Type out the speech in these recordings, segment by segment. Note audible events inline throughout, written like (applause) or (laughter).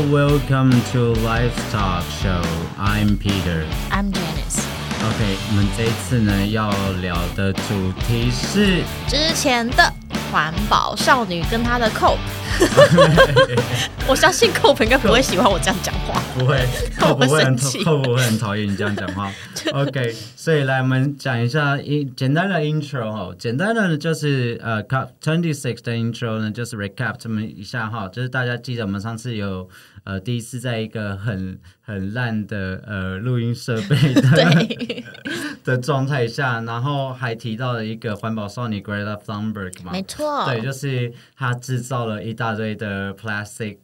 welcome to Live Talk Show. I'm Peter. I'm Janice。 OK，我们这一次呢要聊的主题是之前的环保少女跟她的 Cope， (laughs) 我相信 Cope 应该不会喜欢我这样讲话。不会，(laughs) 我会不会很生气会不会很讨厌你这样讲话？(laughs) OK，所以来我们讲一下一简单的 intro 哈，简单的就是呃 Cup Twenty Six 的 intro 呢，就是 recap 这么一下哈，就是大家记得我们上次有呃第一次在一个很很烂的呃录音设备的，的状态下，然后还提到了一个环保少女 Greta Thunberg 嘛没，错，对，就是他制造了一大堆的 plastic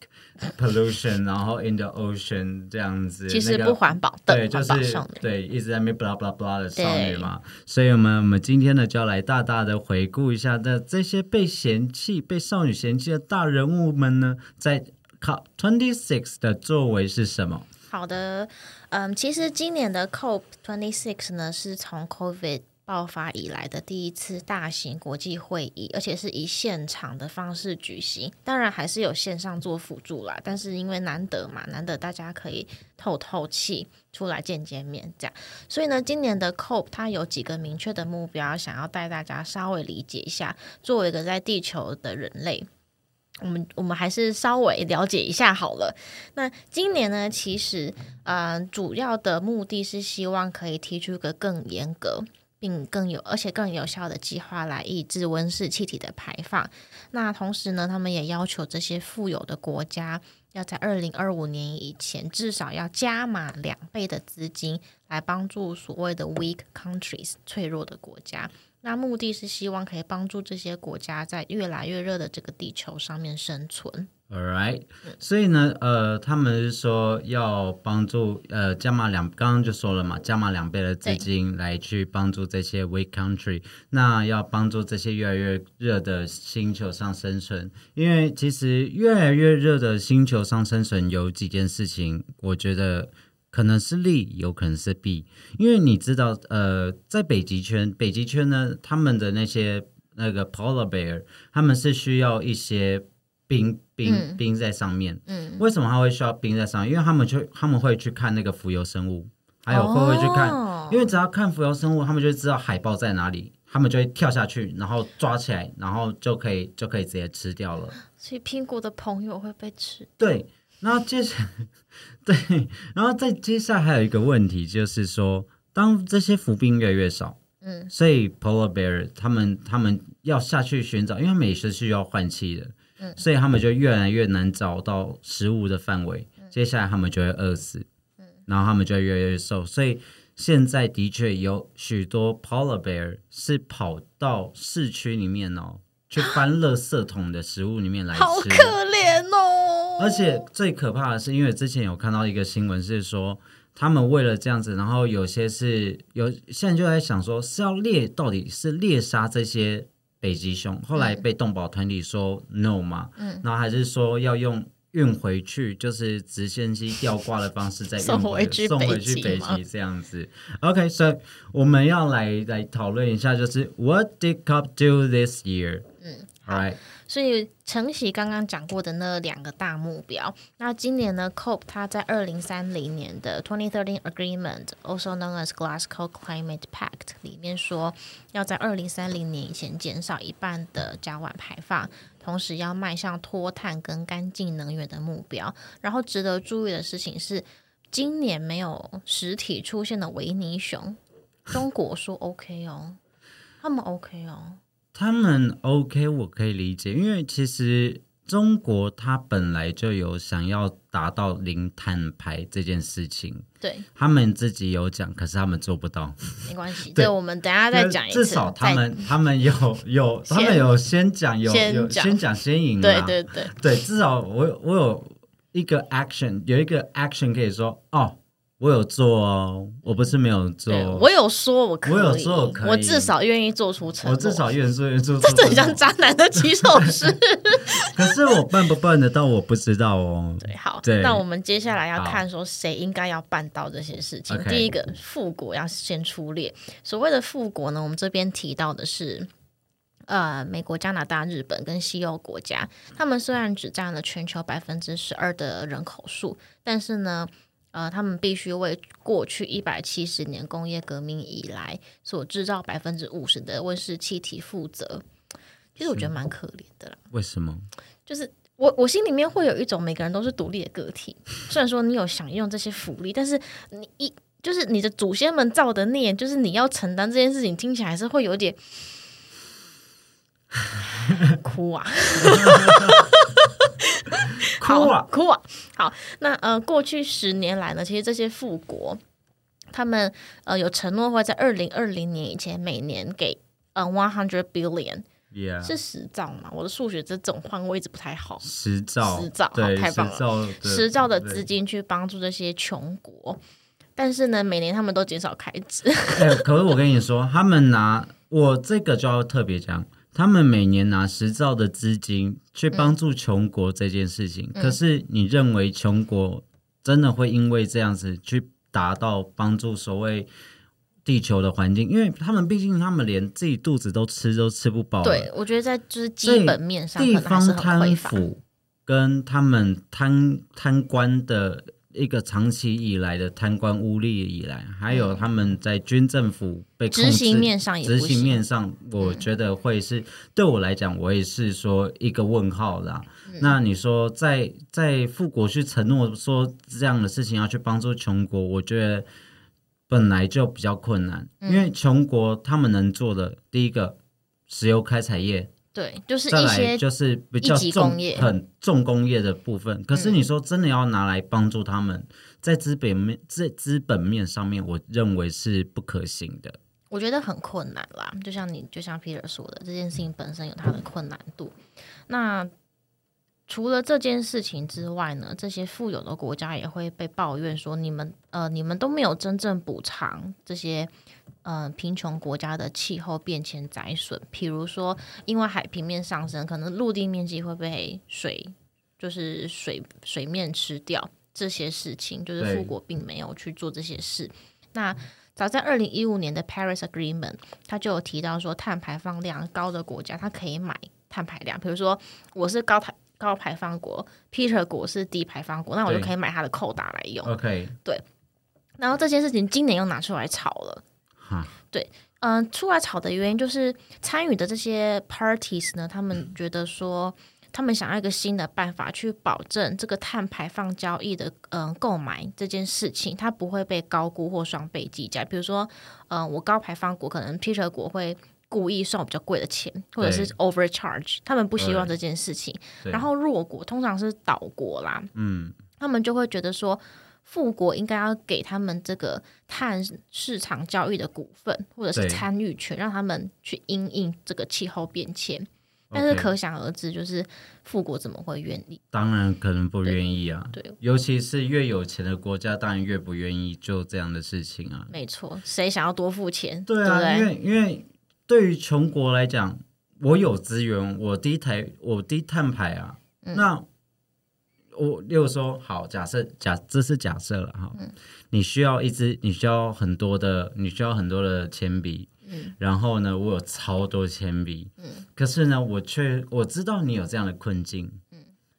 pollution，然后 in the ocean 这样子，其实不环保的对，就是。对，一直在那边 blah blah blah 的少女嘛，所以我们我们今天呢就要来大大的回顾一下的这些被嫌弃、被少女嫌弃的大人物们呢，在 COP Twenty Six 的作为是什么？好的，嗯，其实今年的 COP Twenty Six 呢，是从 COVID 爆发以来的第一次大型国际会议，而且是以现场的方式举行。当然还是有线上做辅助啦，但是因为难得嘛，难得大家可以透透气，出来见见面，这样。所以呢，今年的 COP 它有几个明确的目标，想要带大家稍微理解一下。作为一个在地球的人类，我们我们还是稍微了解一下好了。那今年呢，其实呃，主要的目的是希望可以提出一个更严格。并更有而且更有效的计划来抑制温室气体的排放。那同时呢，他们也要求这些富有的国家要在二零二五年以前至少要加码两倍的资金来帮助所谓的 weak countries 脆弱的国家。那目的是希望可以帮助这些国家在越来越热的这个地球上面生存。All right，所以呢，呃，他们是说要帮助呃加码两，刚刚就说了嘛，加码两倍的资金来去帮助这些 weak country，那要帮助这些越来越热的星球上生存。因为其实越来越热的星球上生存有几件事情，我觉得可能是利，有可能是弊。因为你知道，呃，在北极圈，北极圈呢，他们的那些那个 polar bear，他们是需要一些。冰冰嗯冰在上面，嗯，为什么它会需要冰在上面？因为他们去他们会去看那个浮游生物，还有会不会去看？哦因为只要看浮游生物，他们就知道海豹在哪里，他们就会跳下去，然后抓起来，然后就可以就可以直接吃掉了。所以苹果的朋友会被吃。对，然后接下来 (laughs) 对，然后再接下来还有一个问题，就是说，当这些浮冰越来越少，嗯，所以 polar bear 他们他们要下去寻找，因为他们也是需要换气的，嗯。所以他们就越来越难找到食物的范围，接下来他们就会饿死，然后他们就会越来越瘦，所以现在的确有许多 polar bear 是跑到市区里面哦，去翻垃圾桶的食物里面来吃，好可怜哦！而且最可怕的是，因为之前有看到一个新闻是说，他们为了这样子，然后有些是有现在就在想说，是要猎到底是猎杀这些北极熊，后来被动保团体说 no 嘛，嗯然后还是说要用。运回去就是直升机吊挂的方式再运 (laughs) 送回去送回去北极这样子。OK，所、以我们要来来讨论一下，就是 What did COP do this year？嗯所以承袭刚刚讲过的那两个大目标，那今年呢，COP 它在二零三零年的 Twenty Thirteen Agreement，also known as Glasgow Climate Pact 里面说，要在二零三零年以前减少一半的甲烷排放，同时要迈向脱碳跟干净能源的目标。然后值得注意的事情是，今年没有实体出现的维尼熊，中国说 OK 哦，他们 OK 哦。他们 OK，我可以理解，因为其实中国它本来就有想要达到零碳排这件事情，对，他们自己有讲，可是他们做不到。没关系，(laughs) 对。这我们等下再讲一次。至少他再们他们有有他们有先讲，有有先讲。先讲先赢对啦对对，对，至少我有我有一个 action，有一个 action 可以说哦，我有做哦，我不是没有做，我有说我可以，我有说我可以我至少愿意做出承诺。我至少愿做愿做，(laughs) 这很像渣男的起手式。(laughs) 可是我办不办得到，我不知道哦。(laughs) 对，好，那我们接下来要看说谁应该要办到这些事情。第一个，富国要先出列。所谓的富国呢，我们这边提到的是。呃，美国、加拿大、日本跟西欧国家，他们虽然只占了全球百分之十二的人口数，但是呢，呃，他们必须为过去一百七十年工业革命以来所制造百分之五十的温室气体负责。其实我觉得蛮可怜的啦。为什么？就是我我心里面会有一种每个人都是独立的个体，虽然说你有享用这些福利，但是你一就是你的祖先们造的孽，就是你要承担这件事情，听起来是会有点 (laughs) 哭啊，(laughs) (laughs) 哭啊哭啊！好，那呃，过去十年来呢，其实这些富国他们呃有承诺会在二零二零年以前每年给呃 one hundred billion。Yeah，是十兆嘛？我的数学这种换位置不太好。十兆，十兆好对，太棒了十兆的，资金去帮助这些穷国，但是呢，每年他们都减少开支。哎，可是我跟你说，他们拿我这个就要特别讲，他们每年拿十兆的资金去帮助穷国这件事情，嗯可是你认为穷国真的会因为这样子去达到帮助所谓地球的环境？因为他们毕竟他们连自己肚子都吃都吃不饱了，对，我觉得在就是基本面上地方贪。腐跟他们贪贪官的一个长期以来的贪官污吏以来，还有他们在军政府被执行面上也执行行面上，我觉得会是、对我来讲，我也是说一个问号啦。嗯那你说在在富国去承诺说这样的事情要去帮助穷国，我觉得本来就比较困难，嗯因为穷国他们能做的第一个石油开采业。对，就是再来一些就是比较一级重工业很重工业的部分。可是你说真的要拿来帮助他们，在资本面在资本面上面，我认为是不可行的。我觉得很困难啦。就像你，就像 Peter 说的，这件事情本身有它的困难度。那除了这件事情之外呢，这些富有的国家也会被抱怨说，你们呃，你们都没有真正补偿这些呃贫穷国家的气候变迁灾损，比如说因为海平面上升，可能陆地面积会被水就是水水面吃掉，这些事情就是富国并没有去做这些事。那早在二零一五年的 Paris Agreement，它就有提到说，碳排放量高的国家，它可以买碳排量。比如说，我是高排高排放国，Peter 国是低排放国，那我就可以买它的扣打来用。OK，对然后这件事情今年又拿出来炒了。对，嗯、出来炒的原因就是参与的这些 parties 呢，他们觉得说，他们想要一个新的办法去保证这个碳排放交易的嗯、购买这件事情，它不会被高估或双倍计价。比如说，嗯、我高排放国可能 Peter 国会故意算我比较贵的钱，或者是 overcharge，他们不希望这件事情。然后弱国通常是岛国啦，嗯，他们就会觉得说，富国应该要给他们这个碳市场交易的股份或者是参与权，让他们去因应这个气候变迁。但是可想而知，就是富国怎么会愿意？当然可能不愿意啊。对，尤其是越有钱的国家，当然越不愿意做这样的事情啊。没错，谁想要多付钱？对啊？因为因为对于穷国来讲，我有资源，我低台我低碳排啊，嗯。那我例如说，好，假设假这是假设了哈，嗯。你需要一支，你需要很多的，你需要很多的铅笔，嗯然后呢，我有超多铅笔，嗯。可是呢，我却我知道你有这样的困境，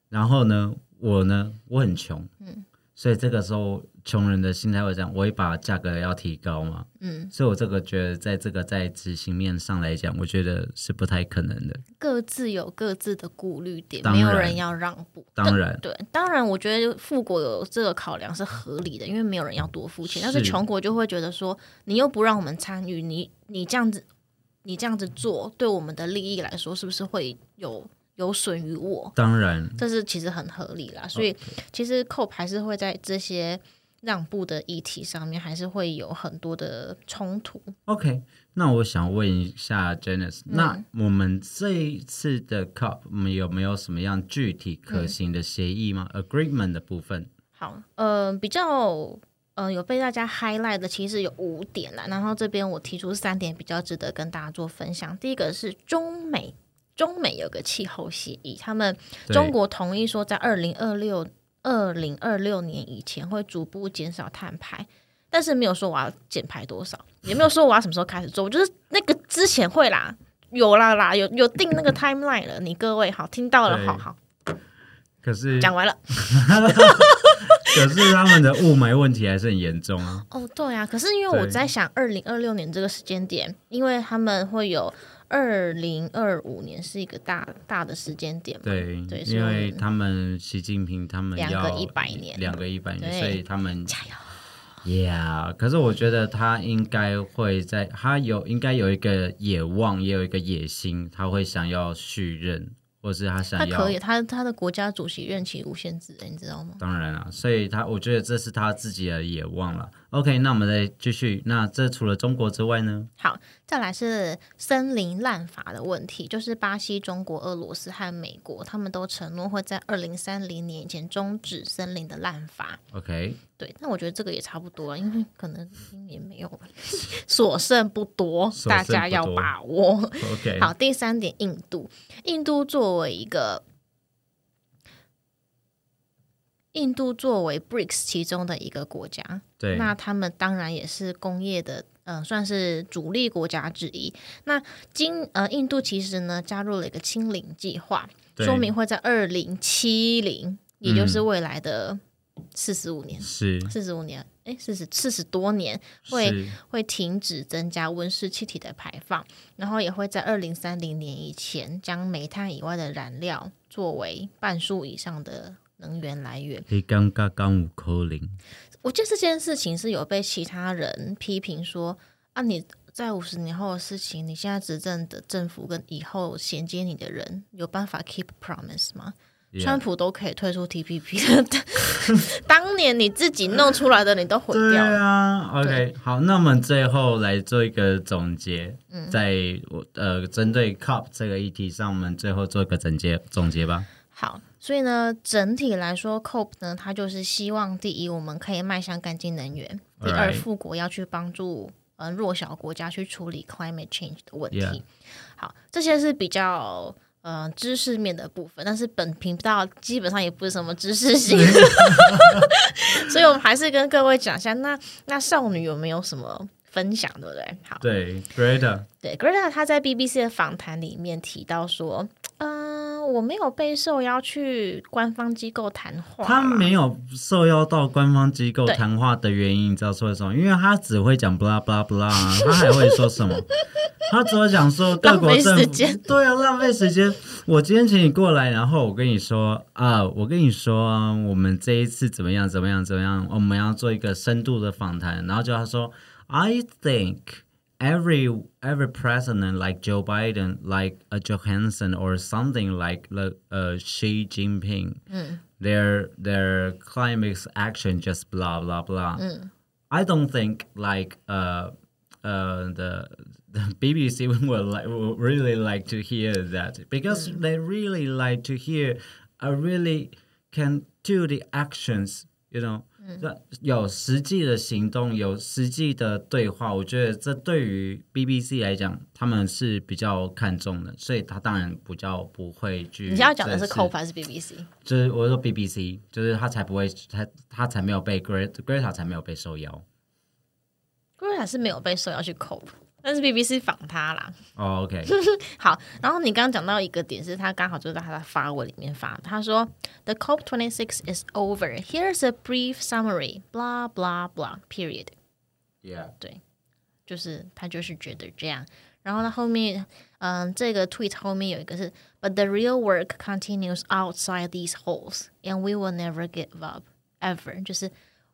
然后呢，我呢，我很穷，嗯。所以这个时候穷人的心态会这样，我会把价格要提高嘛，嗯，所以我这个觉得，在这个在执行面上来讲，我觉得是不太可能的。各自有各自的顾虑点，没有人要让步。当然，对，当然，我觉得富国有这个考量是合理的，因为没有人要多付钱。但是是穷国就会觉得说，你又不让我们参与，你你这样子，你这样子做，对我们的利益来说，是不是会有有损于我？当然，这是其实很合理啦。所以其实 COP 还是会在这些让步的议题上面，还是会有很多的冲突。OK，那我想问一下 Janice，、那嗯我们这一次的 COP，我们有没有什么样具体可嗯行的协议吗、a g r e e m e n t 的部分？好，呃，比较呃有被大家 highlight 的，其实有五点啦。然后这边我提出三点比较值得跟大家做分享。第一个是中美，中美有个气候协议，他们中国同意说在二零二六二零二六年以前会逐步减少碳排。但是没有说我要减排多少，也没有说我要什么时候开始做，我就是那个之前会啦，有啦啦，有有定那个 timeline 了，你各位好听到了，好好可是讲完了。(laughs) 可是他们的雾霾问题还是很严重啊。哦，对啊，可是因为我在想，二零二六年这个时间点，因为他们会有二零二五年是一个大大的时间点嘛，对，对因为他们习近平他们两个要100年两个一百年，所以他们加油！Yeah，可是我觉得他应该会在，他有应该有一个野望，也有一个野心，他会想要续任，或是他他想要。可以，他他的国家主席任期无限制，你知道吗？当然了，所以他我觉得这是他自己的野望了。OK，那我们再继续。那这除了中国之外呢？好，再来是森林滥伐的问题，就是巴西、中国、俄罗斯和美国，他们都承诺会在二零三零年以前终止森林的滥伐。OK，对，那我觉得这个也差不多，因为可能今年没有，(laughs) 所剩不多，大家要把握。OK，好，第三点，印度，印度作为一个。印度作为 BRICS 其中的一个国家，对，那他们当然也是工业的，嗯、算是主力国家之一。那今呃，印度其实呢加入了一个清零计划，说明会在二零七零，也就是未来的四十五年，是。四十五年，哎，四十四十多年会会停止增加温室气体的排放，然后也会在二零三零年以前将煤炭以外的燃料作为半数以上的能源来源。你刚刚刚五扣零，我记得这件事情是有被其他人批评说啊，你在五十年后的事情，你现在执政的政府跟以后衔接你的人有办法 keep promise 吗？川普都可以退出 TPP 了，当年你自己弄出来的，你都毁掉了。啊，OK，好，那我们最后来做一个总结，嗯在我呃针对 COP 这个议题上，我们最后做一个总结总结吧。好，所以呢，整体来说，COP 呢，它就是希望第一，我们可以迈向干净能源；第二富国要去帮助呃弱小国家去处理 climate change 的问题。好，这些是比较呃知识面的部分，但是本频道基本上也不是什么知识型，(laughs) (laughs) 所以我们还是跟各位讲一下，那那少女有没有什么分享，对不对？好，对，Greta，对，Greta 她在 BBC 的访谈里面提到说，嗯、我没有被受邀去官方机构谈话，他没有受邀到官方机构谈话的原因，你知道是为什么？因为他只会讲 blah blah blah，啊 (laughs) 他还会说什么？他只会讲说各国政府间对啊，浪费时间。我今天请你过来，然后我跟你说啊，我跟你说啊，我们这一次怎么样怎么样怎么样，我们要做一个深度的访谈。然后就他说，I think every every president like Joe Biden, like a Johansson or something like the uh Xi Jinping, their their climate action just blah blah blah. I don't think like uh uh the the (laughs) BBC (laughs) will like will really like to hear that because they really like to hear I really can do the actions, you know. 那有实际的行动，有实际的对话，我觉得这对于 BBC 来讲，他们是比较看重的，所以他当然比较不会去。你要讲的是 COP 还是 BBC？就是我说 BBC，就是他才不会，他他才没有被 Greta Greta 才没有被受邀。Greta 是没有被受邀去 COP，但是 BBC 访他啦。哦、o k 好，然后你刚刚讲到一个点，是他刚好就在他的发文里面发，他说：“The COP twenty six is over. Here's a brief summary. Blah blah blah. Period.” Yeah，对就是他就是觉得这样。然后呢，后面嗯，这个 tweet 后面有一个是，But the real work continues outside these halls, and we will never give up ever。就是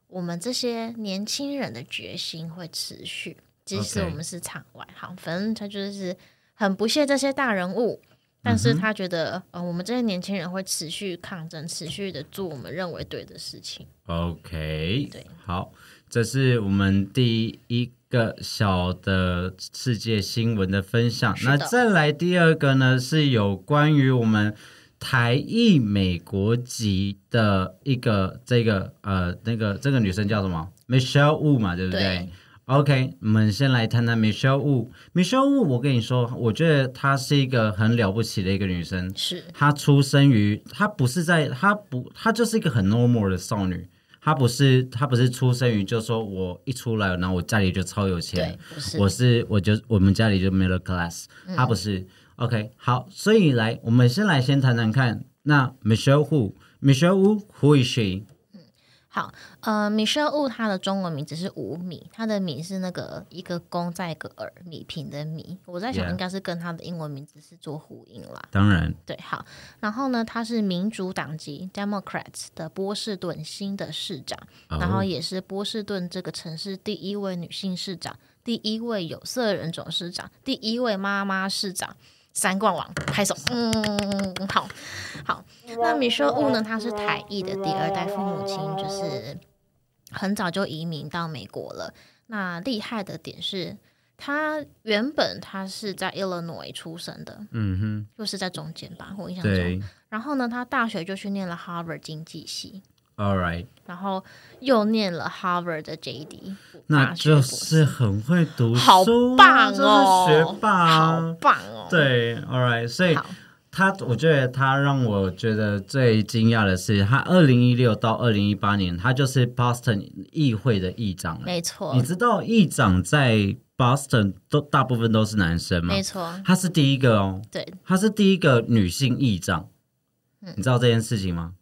我们这些年轻人的决心会持续，即使我们是场外。好，反正他就是很不屑这些大人物。但是他觉得，呃，我们这些年轻人会持续抗争，持续的做我们认为对的事情。OK，对，好，这是我们第一个小的世界新闻的分享。那再来第二个呢，是有关于我们台裔美国籍的一个这个呃那个这个女生叫什么？Michelle Wu 嘛，对不对对 o k 我们先来谈谈 Michelle Wu。Michelle Wu，我跟你说，我觉得她是一个很了不起的一个女生。是她出生于，她不是在，她不，她就是一个很 normal 的少女。她不是她不是出生于就说我一出来，然后我家里就超有钱我是我就我们家里就 middle class，、她不是。OK，好，所以来我们先来先谈谈看，那 Michelle Wu，Michelle Wu，Who is she？好，呃，Michelle Wu 她的中文名字是吴米，她的米是那个一个公在一个耳，米平的米。我在想应该是跟她的英文名字是做呼应啦。当然对，好，然后呢，他是民主党籍 Democrats 的波士顿新的市长，然后哦也是波士顿这个城市第一位女性市长，第一位有色人种市长，第一位妈妈市长。三冠王拍手，嗯，好好。那 Michelle Wu 呢？他是台裔的第二代，父母亲就是很早就移民到美国了。那厉害的点是，他原本他是在 Illinois 出生的，嗯哼就是在中间吧，我印，象中。然后呢，他大学就去念了 Harvard 经济系，，All right，然后又念了 Harvard 的 JD，那就是很会读书啊，好棒哦，学霸好啊。棒哦。，对，All right，所以，他，我觉得他让我觉得最惊讶的是，他二零一六到二零一八年，他就是 Boston 议会的议长了。没错你，知道议长在 Boston 都大部分都是男生吗没？错，他是第一个哦，对，他是第一个女性议长，你知道这件事情吗？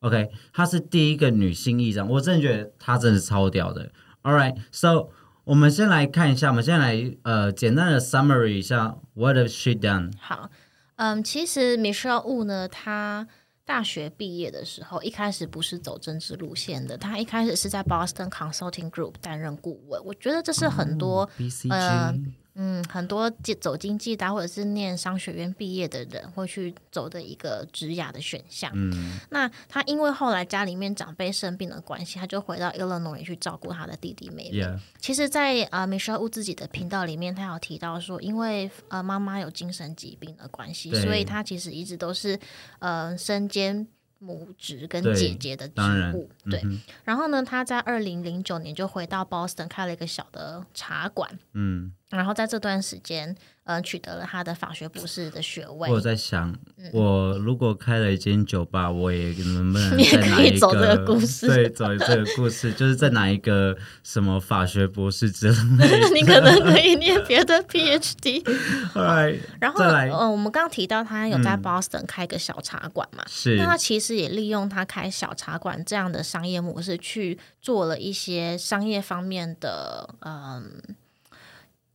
嗯，OK，她是第一个女性议长，我真的觉得她真的超屌的。All right，so 我们先来看一下，我们先来呃简单的 summary 一下 What has she done？好，嗯，其实 Michelle Wu 呢，她大学毕业的时候，一开始不是走政治路线的，她一开始是在 Boston Consulting Group 担任顾问。我觉得这是很多、呃嗯，很多走经济的或者是念商学院毕业的人会去走的一个职涯的选项。嗯那他因为后来家里面长辈生病的关系，他就回到 Illinois 去照顾他的弟弟妹妹。，Yeah，其实在，呃 Michelle Wu 自己的频道里面，他有提到说，因为呃妈妈有精神疾病的关系，所以他其实一直都是呃身兼母职跟姐姐的职务。对，嗯然后呢，他在二零零九年就回到 Boston 开了一个小的茶馆，嗯，然后在这段时间，呃，取得了他的法学博士的学位我。在想，我如果开了一间酒吧，我也能不能嗯你也可以走这个故事对，走这个故事，就是在哪一个什么法学博士之类的。(laughs) 你可能可以念别的 PhD，Alright，(laughs) (laughs) 然后呃，我们刚刚提到他有在 Boston 开个小茶馆嘛，是那他其实也利用他开小茶馆这样的商业模式，去做了一些商业方面的，嗯，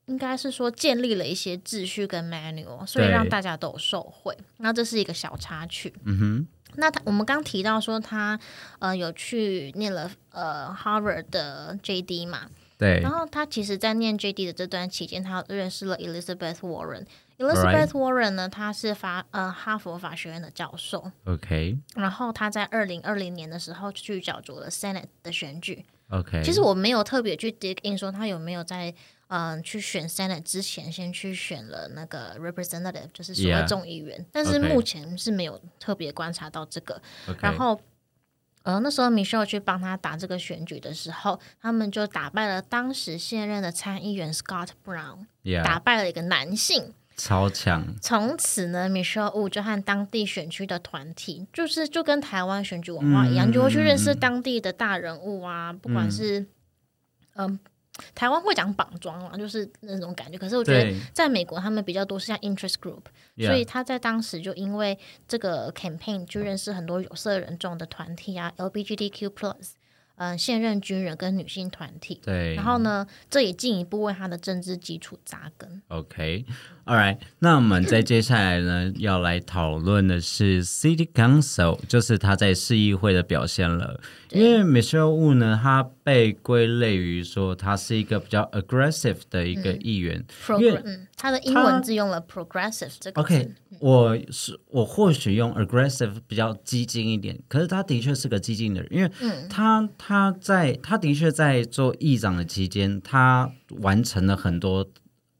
应该是说建立了一些秩序跟 manual，所以让大家都有受惠。那这是一个小插曲。嗯哼，那他我们刚提到说他呃有去念了呃 Harvard 的 JD 嘛，对然后他其实，在念 JD 的这段期间，他认识了 Elizabeth Warren。Elizabeth Warren 呢，她是法呃哈佛法学院的教授，，OK 然后他在二零二零年的时候去角逐了 Senate 的选举。OK，其实我没有特别去 dig in 说他有没有在嗯、去选 Senate 之前先去选了那个 Representative，就是所谓众议员。但是目前是没有特别观察到这个。然后，呃，那时候 Michelle 去帮他打这个选举的时候，他们就打败了当时现任的参议员 Scott Brown，打败了一个男性。超强，从此呢，Michelle Wu 就和当地选区的团体，就是就跟台湾选举文化一样，嗯就会去认识当地的大人物啊，不管是嗯。台湾会讲绑桩嘛，就是那种感觉。可是我觉得在美国，他们比较多是像 interest group，所以他在当时就因为这个 campaign 就认识很多有色人种的团体啊，LGBTQ plus，嗯、现任军人跟女性团体。对，然后呢，这也进一步为他的政治基础扎根。OK，All right，那我们在接下来呢，要来讨论的是 City Council，就是他在市议会的表现了。因为 Michelle Wu 呢，他被归类于说他是一个比较 aggressive 的一个议员。program，嗯，他的英文字用了 progressive 这个。OK，我是我或许用 aggressive 比较激进一点，可是他的确是个激进的人，因为他他在他的确在做议长的期间，他完成了很多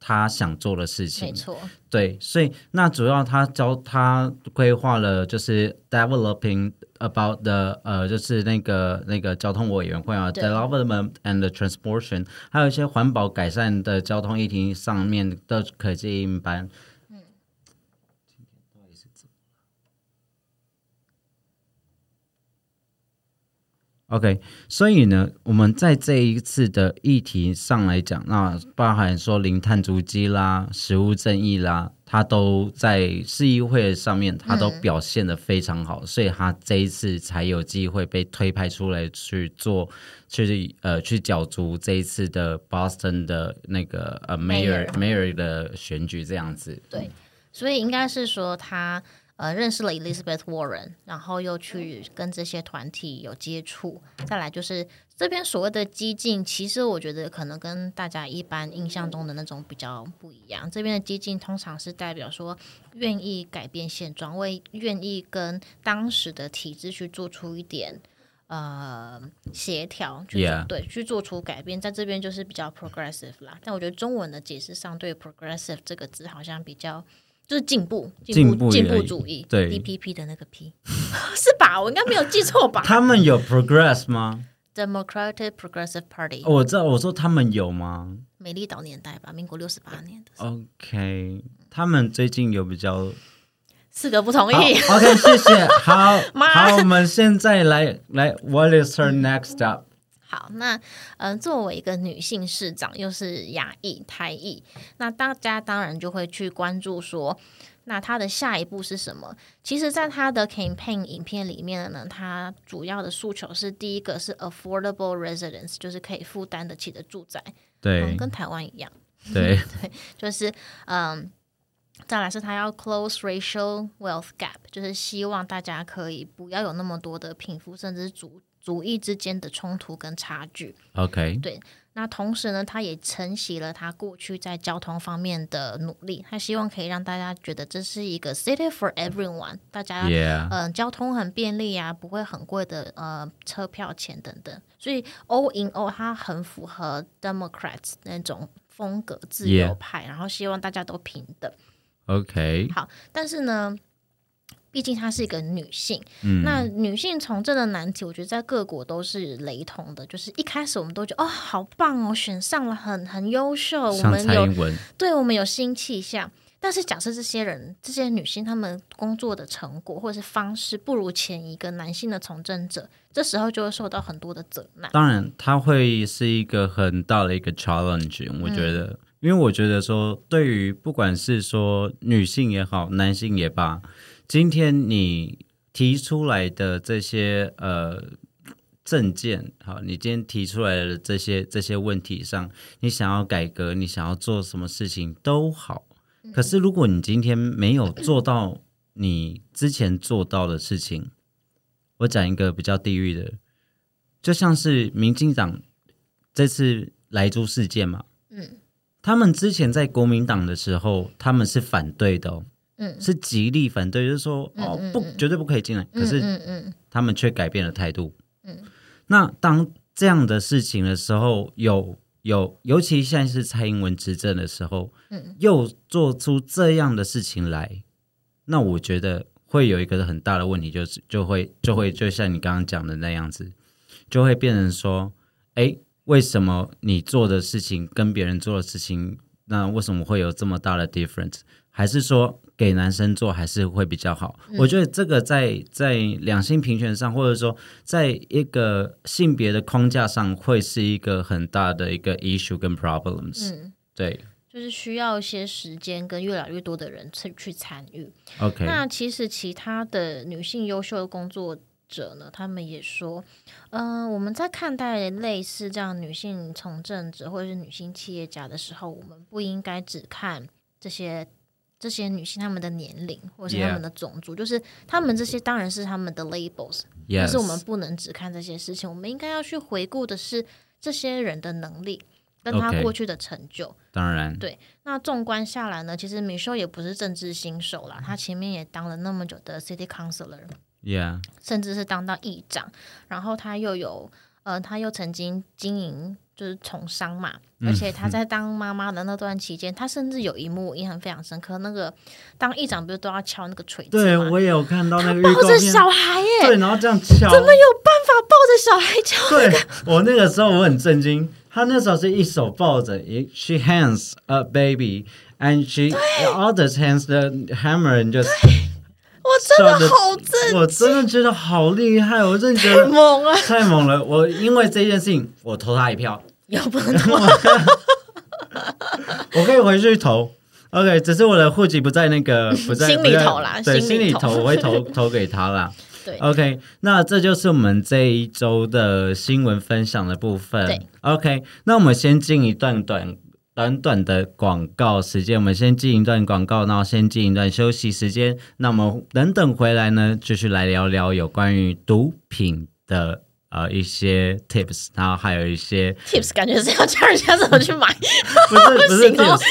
他想做的事情没。错，对，所以那主要他教他规划了，就是 developing about the 呃，就是那个那个交通委员会啊，development and the transportation，还有一些环保改善的交通议题上面的可接应班。OK，所以呢，我们在这一次的议题上来讲，那包含说零碳足迹啦、食物正义啦，他都在市议会上面，他都表现的非常好，所以他这一次才有机会被推派出来去做，去呃去角逐这一次的 Boston 的那个呃 Mayor Mayor 的选举这样子。对，所以应该是说他。呃，认识了 Elizabeth Warren，然后又去跟这些团体有接触。再来就是这边所谓的激进，其实我觉得可能跟大家一般印象中的那种比较不一样。这边的激进通常是代表说愿意改变现状，为愿意跟当时的体制去做出一点呃协调，去对去做出改变。在这边就是比较 progressive 啦。但我觉得中文的解释上，对 progressive 这个字好像比较。就是进步，进步，进步主义，对，DPP 的那个 P (laughs) 是吧？我应该没有记错吧？(laughs) 他们有 Progress 吗？Democratic Progressive Party，我知道，我说他们有吗？美丽岛年代吧，民国六十八年的。OK，他们最近有比较四个不同意。OK，谢谢。好，(laughs) 好，我们现在来来，What is her next step？好，那嗯，作为一个女性市长，又是亚裔、台裔，那大家当然就会去关注说，那她的下一步是什么？其实，在她的 campaign 影片里面呢，她主要的诉求是第一个是 affordable residence，就是可以负担得起的住宅，对，跟台湾一样，(laughs) 对 (laughs) 对，就是嗯，再来是他要 close racial wealth gap，就是希望大家可以不要有那么多的贫富甚至族。族裔之间的冲突跟差距，OK，对。那同时呢，他也承袭了他过去在交通方面的努力，他希望可以让大家觉得这是一个 city for everyone，大家嗯，交通很便利啊，不会很贵的呃车票钱等等。所以 all in all，他很符合 Democrats 那种风格，自由派，然后希望大家都平等。OK，好，但是呢。毕竟她是一个女性，那女性从政的难题，我觉得在各国都是雷同的。就是一开始我们都觉得哦，好棒哦，选上了，很很优秀，我们有对我们有新气象。但是假设这些人，这些女性，她们工作的成果或者是方式不如前一个男性的从政者，这时候就会受到很多的责难。当然，它会是一个很大的一个 challenge。我觉得，因为我觉得说，对于不管是说女性也好，男性也罢。今天你提出来的这些呃证件，好，你今天提出来的这些这些问题上，你想要改革，你想要做什么事情都好。可是如果你今天没有做到你之前做到的事情，我讲一个比较地狱的，就像是民进党这次莱猪事件嘛，嗯，他们之前在国民党的时候，他们是反对的。嗯，是极力反对，就是说哦，不，绝对不可以进来。可是，嗯嗯，他们却改变了态度。嗯，那当这样的事情的时候，有有，尤其现在是蔡英文执政的时候，嗯，又做出这样的事情来，那我觉得会有一个很大的问题，就是就会就会就像你刚刚讲的那样子，就会变成说，哎，为什么你做的事情跟别人做的事情，那为什么会有这么大的 difference？还是说？给男生做还是会比较好，我觉得这个在在两性平权上，或者说在一个性别的框架上，会是一个很大的一个 issue 跟 problems。嗯，对，就是需要一些时间跟越来越多的人去去参与。OK，那其实其他的女性优秀的工作者呢，他们也说，嗯，我们在看待类似这样女性从政者或者是女性企业家的时候，我们不应该只看这些。这些女性她们的年龄或者是她们的种族，就是她们这些当然是她们的 labels，但是我们不能只看这些事情，我们应该要去回顾的是这些人的能力跟他过去的成就。当然，对。那纵观下来呢，其实米秀也不是政治新手啦，他前面也当了那么久的 city councilor，yeah，甚至是当到议长，然后他又有呃，他又曾经经营。就是从商嘛，而且他在当妈妈的那段期间，他甚至有一幕印象非常深刻。那个当议长不是都要敲那个锤子对，我也有看到那个抱着小孩耶，对，然后这样敲，怎么有办法抱着小孩敲？对我那个时候我很震惊，他那时候是一手抱着一，she hands a baby and she other hands the hammer，就是我真的好震，我真的觉得好厉害，我真的觉得太得猛了，太猛了。我因为这件事情，我投他一票，要不能投，(laughs) 我可以回去投。OK，只是我的户籍不在那个 (laughs) 不在心里投啦对，心里投我会投 (laughs) 投给他啦。对 OK，那这就是我们这一周的新闻分享的部分。对，OK，那我们先进一段短短短的广告时间，我们先进一段广告，然后先进一段休息时间。那我们等等回来呢，继续来聊聊有关于毒品的呃一些 tips，然后还有一些 (laughs) tips 感觉是要教人家怎么去买，不是不是 tips，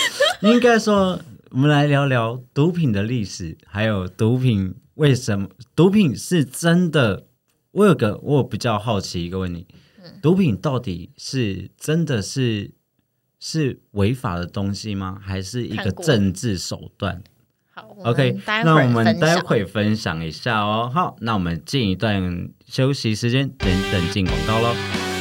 应该说我们来聊聊毒品的历史，还有毒品为什么毒品是真的。我有个我有比较好奇一个问题，嗯毒品到底是真的是是违法的东西吗？还是一个政治手段好？OK，那我们待会分享一下哦。好，那我们进一段休息时间，等等进广告喽。